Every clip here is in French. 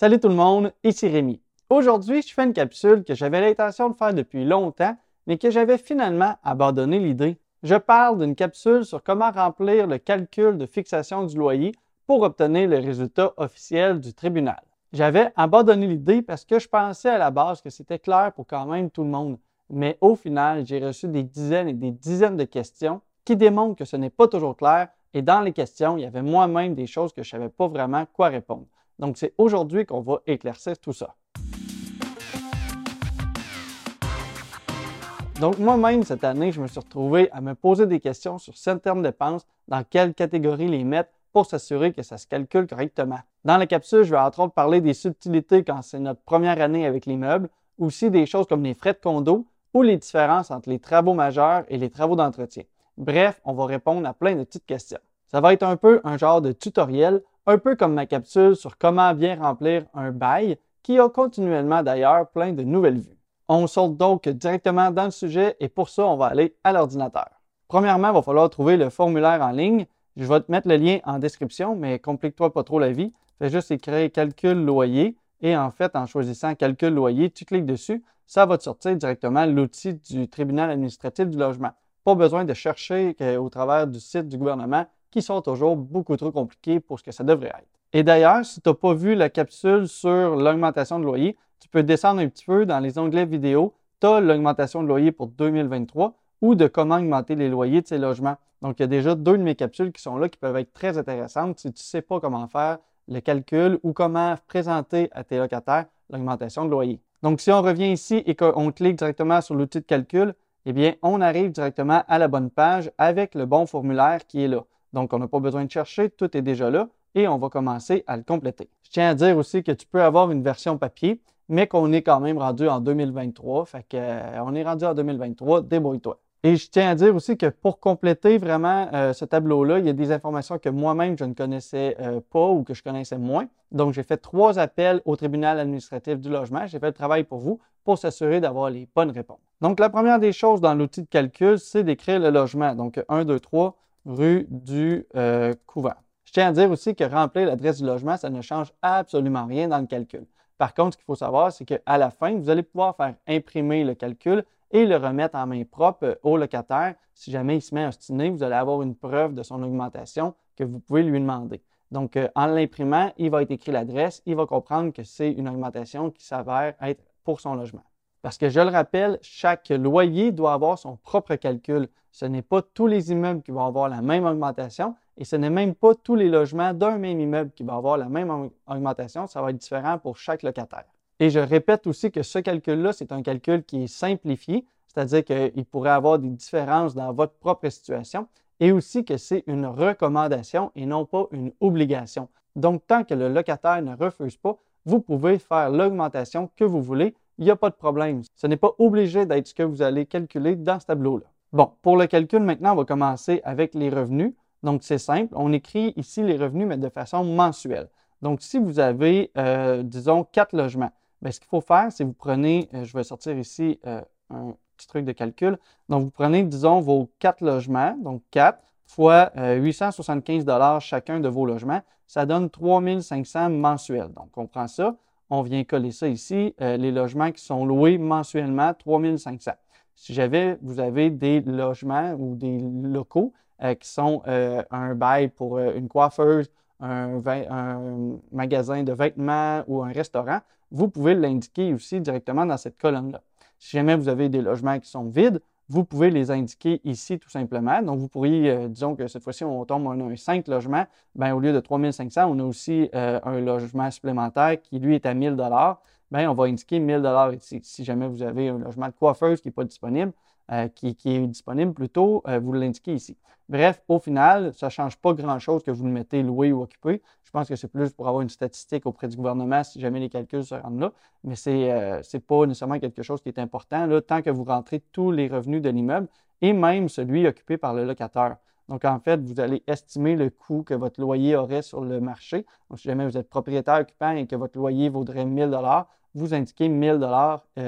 Salut tout le monde, ici Rémi. Aujourd'hui, je fais une capsule que j'avais l'intention de faire depuis longtemps, mais que j'avais finalement abandonné l'idée. Je parle d'une capsule sur comment remplir le calcul de fixation du loyer pour obtenir le résultat officiel du tribunal. J'avais abandonné l'idée parce que je pensais à la base que c'était clair pour quand même tout le monde. Mais au final, j'ai reçu des dizaines et des dizaines de questions qui démontrent que ce n'est pas toujours clair et dans les questions, il y avait moi-même des choses que je ne savais pas vraiment quoi répondre. Donc, c'est aujourd'hui qu'on va éclaircir tout ça. Donc, moi-même, cette année, je me suis retrouvé à me poser des questions sur certaines dépenses, dans quelle catégorie les mettre pour s'assurer que ça se calcule correctement. Dans la capsule, je vais entre autres parler des subtilités quand c'est notre première année avec l'immeuble, aussi des choses comme les frais de condo ou les différences entre les travaux majeurs et les travaux d'entretien. Bref, on va répondre à plein de petites questions. Ça va être un peu un genre de tutoriel, un peu comme ma capsule sur comment bien remplir un bail, qui a continuellement d'ailleurs plein de nouvelles vues. On saute donc directement dans le sujet et pour ça, on va aller à l'ordinateur. Premièrement, il va falloir trouver le formulaire en ligne. Je vais te mettre le lien en description, mais complique-toi pas trop la vie. Fais juste écrire calcul loyer et en fait, en choisissant calcul loyer, tu cliques dessus, ça va te sortir directement l'outil du tribunal administratif du logement. Pas besoin de chercher au travers du site du gouvernement qui sont toujours beaucoup trop compliqués pour ce que ça devrait être. Et d'ailleurs, si tu n'as pas vu la capsule sur l'augmentation de loyer, tu peux descendre un petit peu dans les onglets vidéo. Tu as l'augmentation de loyer pour 2023 ou de comment augmenter les loyers de ces logements. Donc, il y a déjà deux de mes capsules qui sont là qui peuvent être très intéressantes si tu ne sais pas comment faire le calcul ou comment présenter à tes locataires l'augmentation de loyer. Donc, si on revient ici et qu'on clique directement sur l'outil de calcul, eh bien, on arrive directement à la bonne page avec le bon formulaire qui est là. Donc, on n'a pas besoin de chercher, tout est déjà là et on va commencer à le compléter. Je tiens à dire aussi que tu peux avoir une version papier, mais qu'on est quand même rendu en 2023. Fait qu'on euh, est rendu en 2023, débrouille-toi. Et je tiens à dire aussi que pour compléter vraiment euh, ce tableau-là, il y a des informations que moi-même je ne connaissais euh, pas ou que je connaissais moins. Donc, j'ai fait trois appels au tribunal administratif du logement. J'ai fait le travail pour vous pour s'assurer d'avoir les bonnes réponses. Donc, la première des choses dans l'outil de calcul, c'est d'écrire le logement. Donc, 1, 2, 3, rue du euh, Couvent. Je tiens à dire aussi que remplir l'adresse du logement, ça ne change absolument rien dans le calcul. Par contre, ce qu'il faut savoir, c'est qu'à la fin, vous allez pouvoir faire imprimer le calcul et le remettre en main propre au locataire. Si jamais il se met à ostiner, vous allez avoir une preuve de son augmentation que vous pouvez lui demander. Donc, euh, en l'imprimant, il va être écrit l'adresse, il va comprendre que c'est une augmentation qui s'avère être pour son logement. Parce que je le rappelle, chaque loyer doit avoir son propre calcul. Ce n'est pas tous les immeubles qui vont avoir la même augmentation et ce n'est même pas tous les logements d'un même immeuble qui vont avoir la même augmentation. Ça va être différent pour chaque locataire. Et je répète aussi que ce calcul-là, c'est un calcul qui est simplifié, c'est-à-dire qu'il pourrait avoir des différences dans votre propre situation et aussi que c'est une recommandation et non pas une obligation. Donc, tant que le locataire ne refuse pas, vous pouvez faire l'augmentation que vous voulez il n'y a pas de problème. Ce n'est pas obligé d'être ce que vous allez calculer dans ce tableau-là. Bon, pour le calcul, maintenant, on va commencer avec les revenus. Donc, c'est simple. On écrit ici les revenus, mais de façon mensuelle. Donc, si vous avez, euh, disons, quatre logements, bien, ce qu'il faut faire, c'est vous prenez, euh, je vais sortir ici euh, un petit truc de calcul. Donc, vous prenez, disons, vos quatre logements, donc 4 fois 875 chacun de vos logements. Ça donne 3500 mensuels. Donc, on prend ça on vient coller ça ici, euh, les logements qui sont loués mensuellement, 3500. Si j'avais, vous avez des logements ou des locaux euh, qui sont euh, un bail pour une coiffeuse, un, magasin de vêtements ou un restaurant, vous pouvez l'indiquer aussi directement dans cette colonne-là. Si jamais vous avez des logements qui sont vides, vous pouvez les indiquer ici tout simplement. Donc, vous pourriez, euh, disons que cette fois-ci, on tombe, on a un 5 logements, bien, au lieu de 3500, on a aussi euh, un logement supplémentaire qui, lui, est à 1000 Bien, on va indiquer 1000 ici. Si jamais vous avez un logement de coiffeuse qui n'est pas disponible, euh, qui, est disponible plutôt, euh, vous l'indiquez ici. Bref, au final, ça ne change pas grand-chose que vous le mettez loué ou occupé. Je pense que c'est plus pour avoir une statistique auprès du gouvernement si jamais les calculs se rendent là, mais ce n'est euh, pas nécessairement quelque chose qui est important là, tant que vous rentrez tous les revenus de l'immeuble et même celui occupé par le locataire. Donc, en fait, vous allez estimer le coût que votre loyer aurait sur le marché. Donc, si jamais vous êtes propriétaire occupant et que votre loyer vaudrait 1000 vous indiquez 1000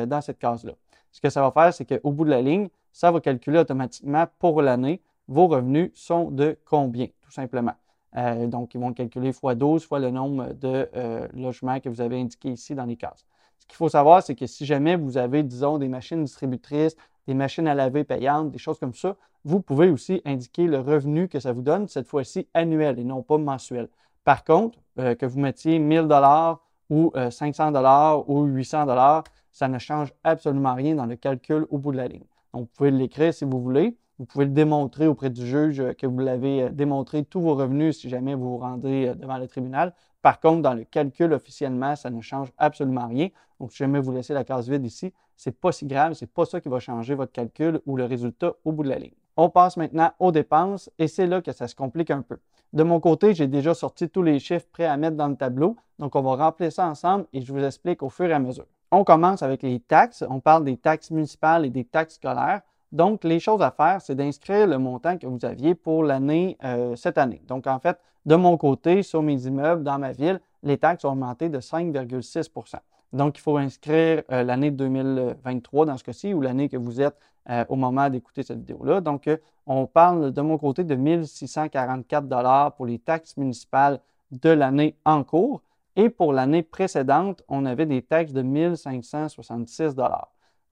dans cette case-là. Ce que ça va faire, c'est qu'au bout de la ligne, ça va calculer automatiquement pour l'année vos revenus sont de combien, tout simplement. Euh, donc, ils vont calculer x 12 fois le nombre de euh, logements que vous avez indiqué ici dans les cases. Ce qu'il faut savoir, c'est que si jamais vous avez, disons, des machines distributrices, des machines à laver payantes, des choses comme ça, vous pouvez aussi indiquer le revenu que ça vous donne, cette fois-ci annuel et non pas mensuel. Par contre, euh, que vous mettiez 1000 dollars ou 500 dollars ou 800 dollars, ça ne change absolument rien dans le calcul au bout de la ligne. Donc, vous pouvez l'écrire si vous voulez. Vous pouvez le démontrer auprès du juge que vous l'avez euh, démontré tous vos revenus si jamais vous vous rendez euh, devant le tribunal. Par contre, dans le calcul officiellement, ça ne change absolument rien. Donc, si jamais vous laissez la case vide ici, ce n'est pas si grave, ce n'est pas ça qui va changer votre calcul ou le résultat au bout de la ligne. On passe maintenant aux dépenses et c'est là que ça se complique un peu. De mon côté, j'ai déjà sorti tous les chiffres prêts à mettre dans le tableau, donc on va remplir ça ensemble et je vous explique au fur et à mesure. On commence avec les taxes. On parle des taxes municipales et des taxes scolaires. Donc, les choses à faire, c'est d'inscrire le montant que vous aviez pour l'année, euh, cette année. Donc, en fait, de mon côté, sur mes immeubles dans ma ville, les taxes ont augmenté de 5,6% Donc, il faut inscrire euh, l'année 2023 dans ce cas-ci ou l'année que vous êtes euh, au moment d'écouter cette vidéo-là. Donc, on parle de mon côté de 1644 pour les taxes municipales de l'année en cours. Et pour l'année précédente, on avait des taxes de 1566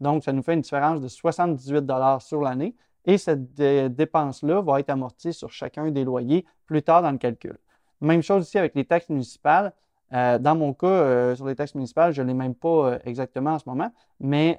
Donc, ça nous fait une différence de 78 sur l'année. Et cette dépense-là va être amortie sur chacun des loyers plus tard dans le calcul. Même chose ici avec les taxes municipales. Euh, dans mon cas, euh, sur les taxes municipales, je ne l'ai même pas euh, exactement en ce moment, mais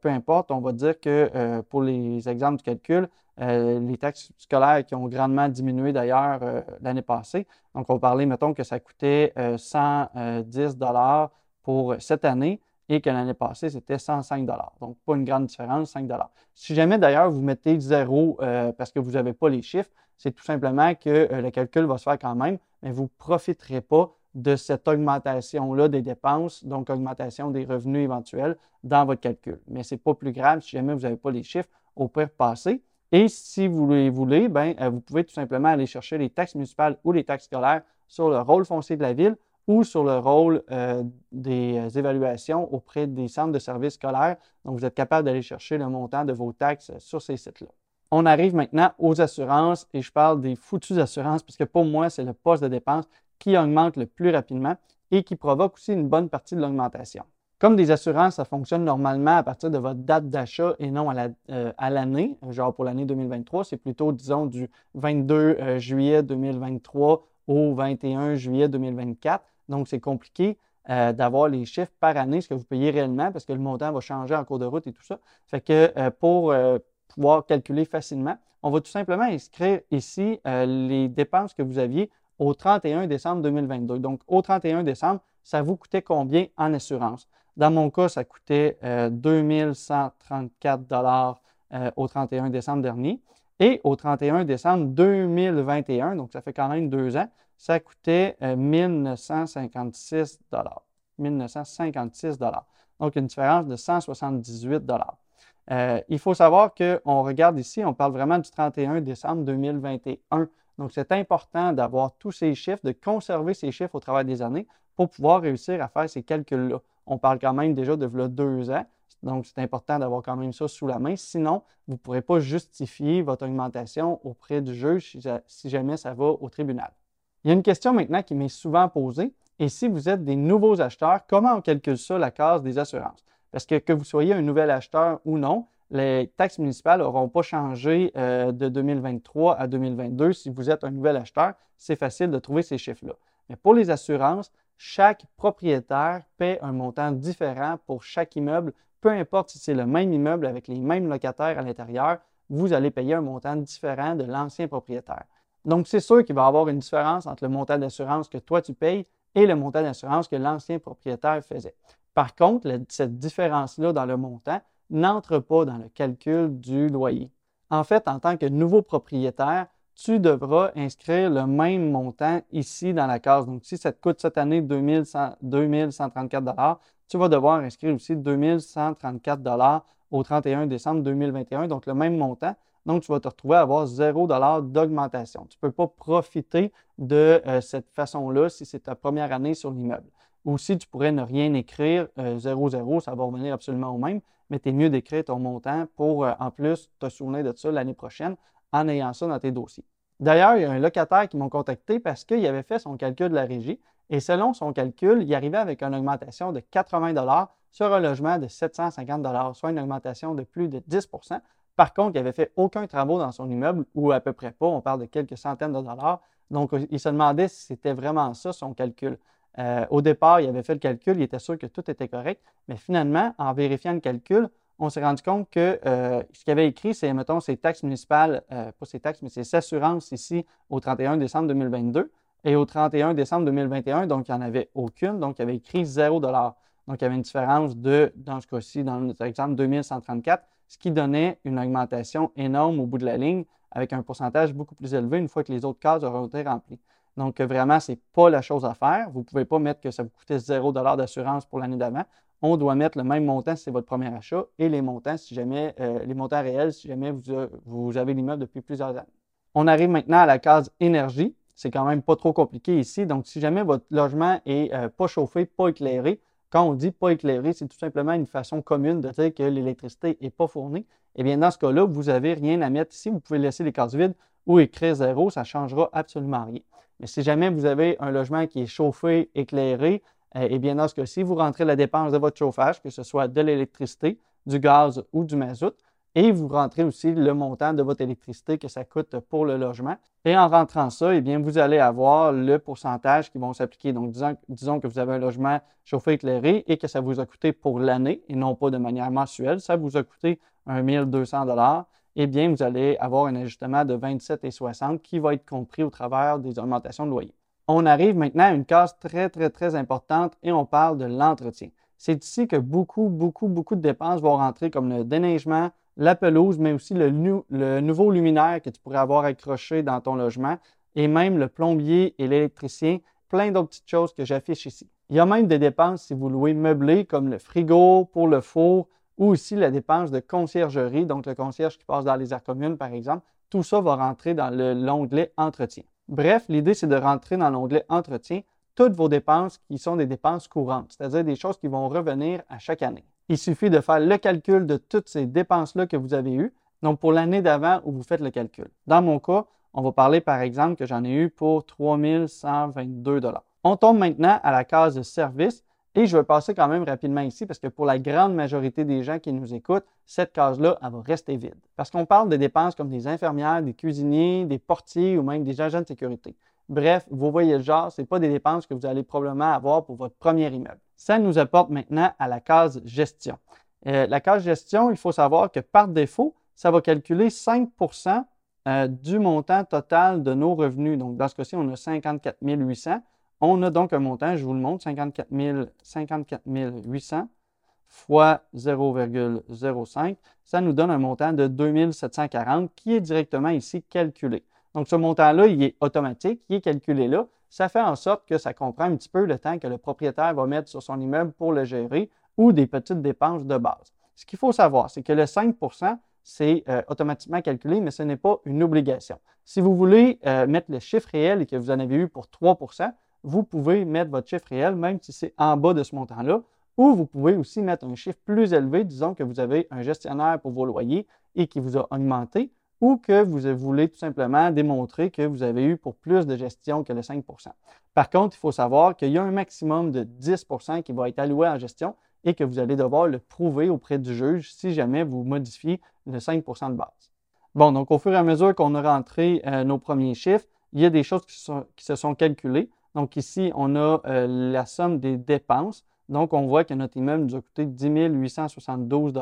peu importe, on va dire que pour les exemples du calcul, les taxes scolaires qui ont grandement diminué d'ailleurs l'année passée. Donc, on parler, mettons que ça coûtait 110 dollars pour cette année et que l'année passée, c'était 105 dollars. Donc, pas une grande différence, 5 dollars. Si jamais d'ailleurs vous mettez zéro parce que vous n'avez pas les chiffres, c'est tout simplement que le calcul va se faire quand même, mais vous ne profiterez pas de cette augmentation-là des dépenses, donc augmentation des revenus éventuels dans votre calcul. Mais ce n'est pas plus grave si jamais vous n'avez pas les chiffres au pire passé. Et si vous les voulez, ben, euh, vous pouvez tout simplement aller chercher les taxes municipales ou les taxes scolaires sur le rôle foncier de la ville ou sur le rôle euh, des euh, évaluations auprès des centres de services scolaires. Donc, vous êtes capable d'aller chercher le montant de vos taxes sur ces sites-là. On arrive maintenant aux assurances et je parle des foutues assurances parce que pour moi, c'est le poste de dépense qui augmente le plus rapidement et qui provoque aussi une bonne partie de l'augmentation. Comme des assurances, ça fonctionne normalement à partir de votre date d'achat et non à euh, l'année. genre pour l'année 2023, c'est plutôt, disons, du 22 euh, juillet 2023 au 21 juillet 2024. Donc, c'est compliqué euh, d'avoir les chiffres par année, ce que vous payez réellement, parce que le montant va changer en cours de route et tout ça. Fait que pour pouvoir calculer facilement, on va tout simplement inscrire ici les dépenses que vous aviez au 31 décembre 2022. Donc, au 31 décembre, ça vous coûtait combien en assurance? Dans mon cas, ça coûtait 2134 euh, dollars euh, au 31 décembre dernier. Et au 31 décembre 2021, donc ça fait quand même deux ans, ça coûtait 1956 euh, dollars. 1956 dollars. Donc, une différence de 178 dollars. il faut savoir qu'on regarde ici, on parle vraiment du 31 décembre 2021. Donc, c'est important d'avoir tous ces chiffres, de conserver ces chiffres au travers des années pour pouvoir réussir à faire ces calculs-là. On parle quand même déjà de deux ans, donc c'est important d'avoir quand même ça sous la main. Sinon, vous ne pourrez pas justifier votre augmentation auprès du juge si jamais ça va au tribunal. Il y a une question maintenant qui m'est souvent posée. Et si vous êtes des nouveaux acheteurs, comment on calcule ça, la case des assurances? Parce que que vous soyez un nouvel acheteur ou non, les taxes municipales n'auront pas changé euh, de 2023 à 2022. Si vous êtes un nouvel acheteur, c'est facile de trouver ces chiffres-là. Mais pour les assurances, chaque propriétaire paie un montant différent pour chaque immeuble. Peu importe si c'est le même immeuble avec les mêmes locataires à l'intérieur, vous allez payer un montant différent de l'ancien propriétaire. Donc, c'est sûr qu'il va y avoir une différence entre le montant d'assurance que toi tu payes et le montant d'assurance que l'ancien propriétaire faisait. Par contre, cette différence-là dans le montant n'entre pas dans le calcul du loyer. En fait, en tant que nouveau propriétaire, tu devras inscrire le même montant ici dans la case. Donc, si ça te coûte cette année 2134 tu vas devoir inscrire aussi 2134 au 31 décembre 2021, donc le même montant. Donc, tu vas te retrouver à avoir 0 d'augmentation. Tu ne peux pas profiter de euh, cette façon-là si c'est ta première année sur l'immeuble. Ou si tu pourrais ne rien écrire, 0, euh, 0, ça va revenir absolument au même, mais tu es mieux d'écrire ton montant pour, euh, en plus, te souvenir de ça l'année prochaine en ayant ça dans tes dossiers. D'ailleurs, il y a un locataire qui m'a contacté parce qu'il avait fait son calcul de la régie et selon son calcul, il arrivait avec une augmentation de 80 sur un logement de 750 soit une augmentation de plus de 10% Par contre, il n'avait fait aucun travaux dans son immeuble ou à peu près pas, on parle de quelques centaines de dollars. Donc, il se demandait si c'était vraiment ça son calcul. Euh, au départ, il avait fait le calcul, il était sûr que tout était correct, mais finalement, en vérifiant le calcul, on s'est rendu compte que euh, ce qu'il avait écrit, c'est, mettons, ses taxes municipales, euh, pas ses taxes, mais ses assurances ici au 31 décembre 2022 et au 31 décembre 2021, donc il n'y en avait aucune, donc il avait écrit 0 Donc il y avait une différence de, dans ce cas-ci, dans notre exemple, 2134, ce qui donnait une augmentation énorme au bout de la ligne avec un pourcentage beaucoup plus élevé une fois que les autres cases auront été remplies. Donc, vraiment, ce n'est pas la chose à faire. Vous ne pouvez pas mettre que ça vous coûtait 0 d'assurance pour l'année d'avant. On doit mettre le même montant si c'est votre premier achat et les montants si jamais, euh, les montants réels si jamais vous, vous avez l'immeuble depuis plusieurs années. On arrive maintenant à la case énergie. C'est quand même pas trop compliqué ici. Donc, si jamais votre logement est euh, pas chauffé, pas éclairé, quand on dit pas éclairé, c'est tout simplement une façon commune de dire que l'électricité n'est pas fournie. Eh bien, dans ce cas-là, vous n'avez rien à mettre ici. Vous pouvez laisser les cases vides ou écrire zéro, ça ne changera absolument rien. Mais si jamais vous avez un logement qui est chauffé, éclairé, euh, eh bien, dans ce cas-ci, vous rentrez la dépense de votre chauffage, que ce soit de l'électricité, du gaz ou du mazout, et vous rentrez aussi le montant de votre électricité que ça coûte pour le logement. Et en rentrant ça, eh bien, vous allez avoir le pourcentage qui vont s'appliquer. Donc, disons, disons, que vous avez un logement chauffé éclairé et que ça vous a coûté pour l'année et non pas de manière mensuelle, ça vous a coûté 1 200 eh bien, vous allez avoir un ajustement de 27,60 qui va être compris au travers des augmentations de loyer. On arrive maintenant à une case très, très, très importante et on parle de l'entretien. C'est ici que beaucoup, beaucoup, beaucoup de dépenses vont rentrer comme le déneigement, la pelouse, mais aussi le, nouveau luminaire que tu pourrais avoir accroché dans ton logement et même le plombier et l'électricien, plein d'autres petites choses que j'affiche ici. Il y a même des dépenses si vous louez meublé comme le frigo pour le four, ou aussi la dépense de conciergerie, donc le concierge qui passe dans les aires communes, par exemple. Tout ça va rentrer dans l'onglet Entretien. Bref, l'idée, c'est de rentrer dans l'onglet Entretien toutes vos dépenses qui sont des dépenses courantes, c'est-à-dire des choses qui vont revenir à chaque année. Il suffit de faire le calcul de toutes ces dépenses-là que vous avez eues, donc pour l'année d'avant où vous faites le calcul. Dans mon cas, on va parler par exemple que j'en ai eu pour 3122 On tombe maintenant à la case de service je vais passer quand même rapidement ici parce que pour la grande majorité des gens qui nous écoutent, cette case-là, elle va rester vide. Parce qu'on parle de dépenses comme des infirmières, des cuisiniers, des portiers ou même des agents de sécurité. Bref, vous voyez le genre, ce n'est pas des dépenses que vous allez probablement avoir pour votre premier immeuble. Ça nous apporte maintenant à la case gestion. Euh, la case gestion, il faut savoir que par défaut, ça va calculer 5% euh, du montant total de nos revenus. Donc, dans ce cas-ci, on a 54 800. On a donc un montant, je vous le montre, 54, 800 fois 0,05. Ça nous donne un montant de 2740 qui est directement ici calculé. Donc, ce montant-là, il est automatique, il est calculé là. Ça fait en sorte que ça comprend un petit peu le temps que le propriétaire va mettre sur son immeuble pour le gérer ou des petites dépenses de base. Ce qu'il faut savoir, c'est que le 5% c'est euh, automatiquement calculé, mais ce n'est pas une obligation. Si vous voulez euh, mettre le chiffre réel et que vous en avez eu pour 3 vous pouvez mettre votre chiffre réel, même si c'est en bas de ce montant-là, ou vous pouvez aussi mettre un chiffre plus élevé, disons que vous avez un gestionnaire pour vos loyers et qui vous a augmenté, ou que vous voulez tout simplement démontrer que vous avez eu pour plus de gestion que le 5% Par contre, il faut savoir qu'il y a un maximum de 10% qui va être alloué en gestion et que vous allez devoir le prouver auprès du juge si jamais vous modifiez le 5% de base. Bon, donc au fur et à mesure qu'on a rentré euh, nos premiers chiffres, il y a des choses qui se sont calculées. Donc ici, on a euh, la somme des dépenses. Donc on voit que notre immeuble nous a coûté 10 872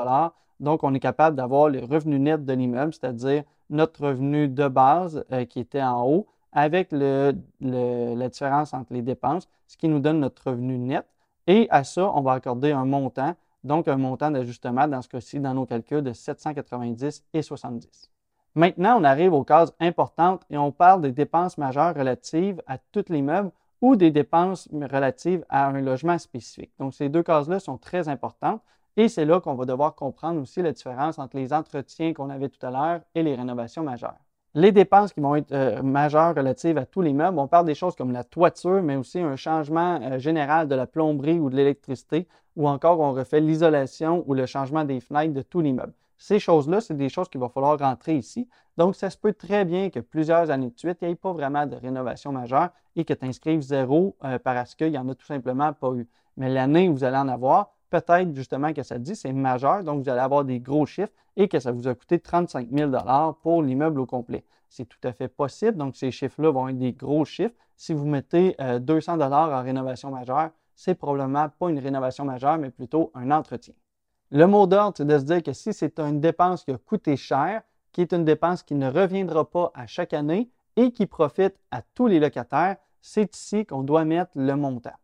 Donc on est capable d'avoir les revenus nets de l'immeuble, c'est-à-dire notre revenu de base euh, qui était en haut avec la différence entre les dépenses, ce qui nous donne notre revenu net. Et à ça, on va accorder un montant, donc un montant d'ajustement dans ce cas-ci dans nos calculs de 790 et 70. Maintenant, on arrive aux cases importantes et on parle des dépenses majeures relatives à tout l'immeuble ou des dépenses relatives à un logement spécifique. Donc, ces deux cases-là sont très importantes et c'est là qu'on va devoir comprendre aussi la différence entre les entretiens qu'on avait tout à l'heure et les rénovations majeures. Les dépenses qui vont être euh, majeures relatives à tout l'immeuble, on parle des choses comme la toiture, mais aussi un changement euh, général de la plomberie ou de l'électricité, ou encore on refait l'isolation ou le changement des fenêtres de tout l'immeuble. Ces choses-là, c'est des choses qu'il va falloir rentrer ici. Donc, ça se peut très bien que plusieurs années de suite, il n'y ait pas vraiment de rénovation majeure et que tu inscrives zéro euh, parce qu'il n'y en a tout simplement pas eu. Mais l'année où vous allez en avoir, peut-être justement que ça dit c'est majeur, donc vous allez avoir des gros chiffres et que ça vous a coûté 35 000 pour l'immeuble au complet. C'est tout à fait possible, donc ces chiffres-là vont être des gros chiffres. Si vous mettez 200 euh, en rénovation majeure, c'est probablement pas une rénovation majeure, mais plutôt un entretien. Le mot d'ordre, c'est de se dire que si c'est une dépense qui a coûté cher, qui est une dépense qui ne reviendra pas à chaque année et qui profite à tous les locataires, c'est ici qu'on doit mettre le montant.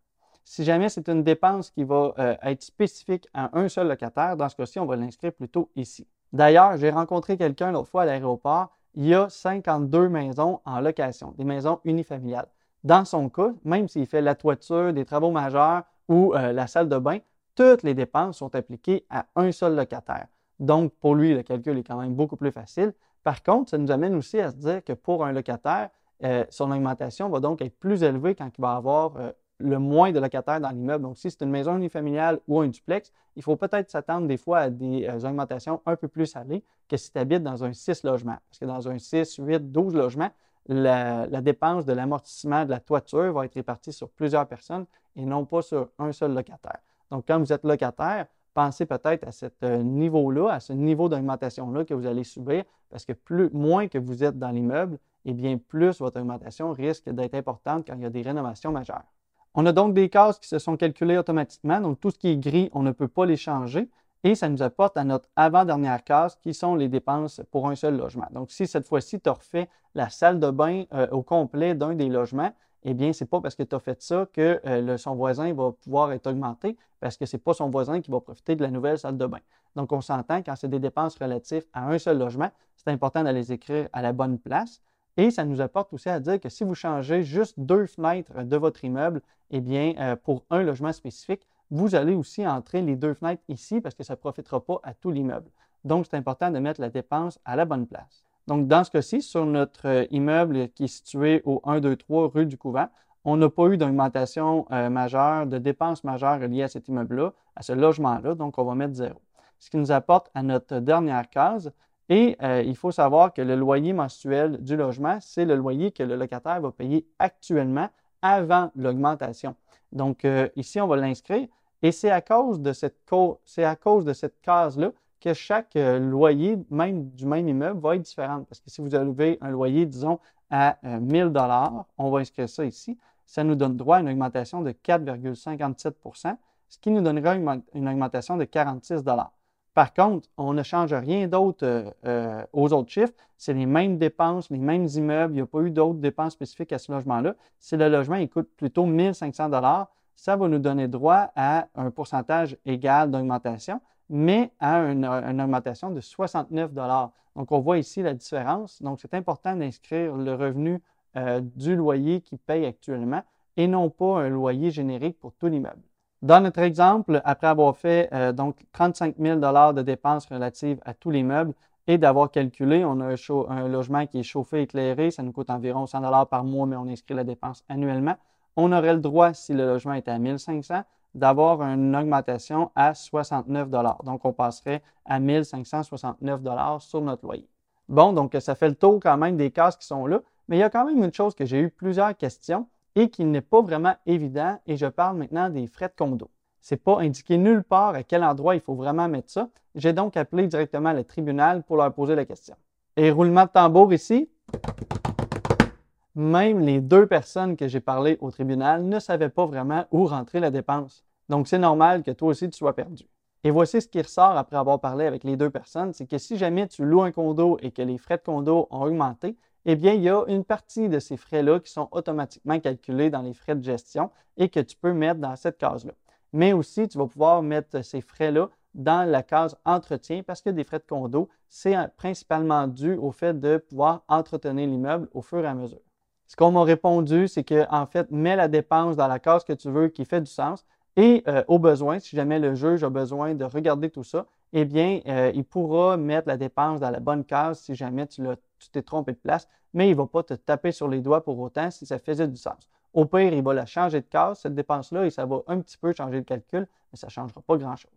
Si jamais c'est une dépense qui va euh, être spécifique à un seul locataire, dans ce cas-ci, on va l'inscrire plutôt ici. D'ailleurs, j'ai rencontré quelqu'un l'autre fois à l'aéroport. Il y a 52 maisons en location, des maisons unifamiliales. Dans son cas, même s'il fait la toiture, des travaux majeurs ou euh, la salle de bain, toutes les dépenses sont appliquées à un seul locataire. Donc, pour lui, le calcul est quand même beaucoup plus facile. Par contre, ça nous amène aussi à se dire que pour un locataire, euh, son augmentation va donc être plus élevée quand il va avoir euh, le moins de locataires dans l'immeuble. Donc, si c'est une maison unifamiliale ou un duplex, il faut peut-être s'attendre des fois à des augmentations un peu plus salées que si tu habites dans un 6 logements. Parce que dans un 6, 8, 12 logements, la, dépense de l'amortissement de la toiture va être répartie sur plusieurs personnes et non pas sur un seul locataire. Donc, quand vous êtes locataire, pensez peut-être à ce euh, niveau-là, à ce niveau d'augmentation-là que vous allez subir, parce que plus, moins que vous êtes dans l'immeuble, et eh bien plus votre augmentation risque d'être importante quand il y a des rénovations majeures. On a donc des cases qui se sont calculées automatiquement, donc tout ce qui est gris, on ne peut pas les changer. Et ça nous apporte à notre avant-dernière case qui sont les dépenses pour un seul logement. Donc, si cette fois-ci, tu as refait la salle de bain euh, au complet d'un des logements, eh bien, ce n'est pas parce que tu as fait ça que euh, son voisin va pouvoir être augmenté, parce que ce n'est pas son voisin qui va profiter de la nouvelle salle de bain. Donc, on s'entend, quand c'est des dépenses relatives à un seul logement, c'est important de les écrire à la bonne place. Et ça nous apporte aussi à dire que si vous changez juste deux fenêtres de votre immeuble, eh bien, euh, pour un logement spécifique, vous allez aussi entrer les deux fenêtres ici parce que ça ne profitera pas à tout l'immeuble. Donc, c'est important de mettre la dépense à la bonne place. Donc, dans ce cas-ci, sur notre euh, immeuble qui est situé au 1, 2, 3 rue du Couvent, on n'a pas eu d'augmentation euh, majeure, de dépenses majeures liées à cet immeuble-là, à ce logement-là, donc on va mettre zéro. Ce qui nous apporte à notre dernière case, et euh, il faut savoir que le loyer mensuel du logement, c'est le loyer que le locataire va payer actuellement avant l'augmentation. Donc, ici, on va l'inscrire. Et c'est à cause de cette case-là que chaque euh, loyer, même du même immeuble, va être différent. Parce que si vous avez un loyer, disons, à 1000 euh, dollars, on va inscrire ça ici, ça nous donne droit à une augmentation de 4,57% ce qui nous donnera une, augmentation de 46 dollars. Par contre, on ne change rien d'autre euh, aux autres chiffres. C'est les mêmes dépenses, les mêmes immeubles. Il n'y a pas eu d'autres dépenses spécifiques à ce logement-là. Si le logement coûte plutôt 1500 dollars, ça va nous donner droit à un pourcentage égal d'augmentation, mais à une, augmentation de 69 Donc, on voit ici la différence. Donc, c'est important d'inscrire le revenu euh, du loyer qui paye actuellement et non pas un loyer générique pour tout l'immeuble. Dans notre exemple, après avoir fait euh, donc 35 000 de dépenses relatives à tout l'immeuble et d'avoir calculé, on a un, un, logement qui est chauffé, éclairé, ça nous coûte environ 100 par mois, mais on inscrit la dépense annuellement on aurait le droit, si le logement était à 1500, d'avoir une augmentation à 69 Donc, on passerait à 1569 sur notre loyer. Bon, donc ça fait le tour quand même des cases qui sont là, mais il y a quand même une chose que j'ai eu plusieurs questions et qui n'est pas vraiment évident, et je parle maintenant des frais de condo. Ce n'est pas indiqué nulle part à quel endroit il faut vraiment mettre ça. J'ai donc appelé directement le tribunal pour leur poser la question. Et roulement de tambour ici même les deux personnes que j'ai parlé au tribunal ne savaient pas vraiment où rentrer la dépense. Donc, c'est normal que toi aussi tu sois perdu. Et voici ce qui ressort après avoir parlé avec les deux personnes, c'est que si jamais tu loues un condo et que les frais de condo ont augmenté, eh bien, il y a une partie de ces frais-là qui sont automatiquement calculés dans les frais de gestion et que tu peux mettre dans cette case-là. Mais aussi, tu vas pouvoir mettre ces frais-là dans la case entretien parce que des frais de condo, c'est principalement dû au fait de pouvoir entretenir l'immeuble au fur et à mesure. Ce qu'on m'a répondu, c'est que en fait, mets la dépense dans la case que tu veux qui fait du sens. Et euh, au besoin, si jamais le juge a besoin de regarder tout ça, eh bien, euh, il pourra mettre la dépense dans la bonne case si jamais tu t'es trompé de place, mais il ne va pas te taper sur les doigts pour autant si ça faisait du sens. Au pire, il va la changer de case, cette dépense-là, et ça va un petit peu changer le calcul, mais ça ne changera pas grand-chose.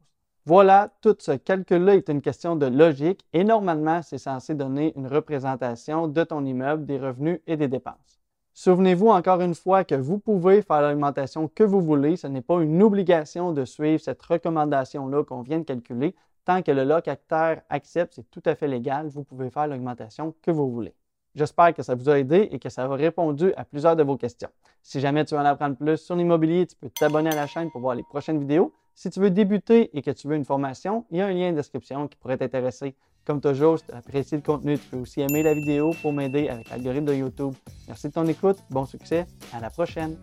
Voilà, tout ce calcul-là est une question de logique et normalement, c'est censé donner une représentation de ton immeuble, des revenus et des dépenses. Souvenez-vous encore une fois que vous pouvez faire l'augmentation que vous voulez. Ce n'est pas une obligation de suivre cette recommandation-là qu'on vient de calculer. Tant que le locataire accepte, c'est tout à fait légal. Vous pouvez faire l'augmentation que vous voulez. J'espère que ça vous a aidé et que ça a répondu à plusieurs de vos questions. Si jamais tu veux en apprendre plus sur l'immobilier, tu peux t'abonner à la chaîne pour voir les prochaines vidéos. Si tu veux débuter et que tu veux une formation, il y a un lien en description qui pourrait t'intéresser. Comme toujours, si tu apprécies le contenu, tu peux aussi aimer la vidéo pour m'aider avec l'algorithme de YouTube. Merci de ton écoute, bon succès, à la prochaine!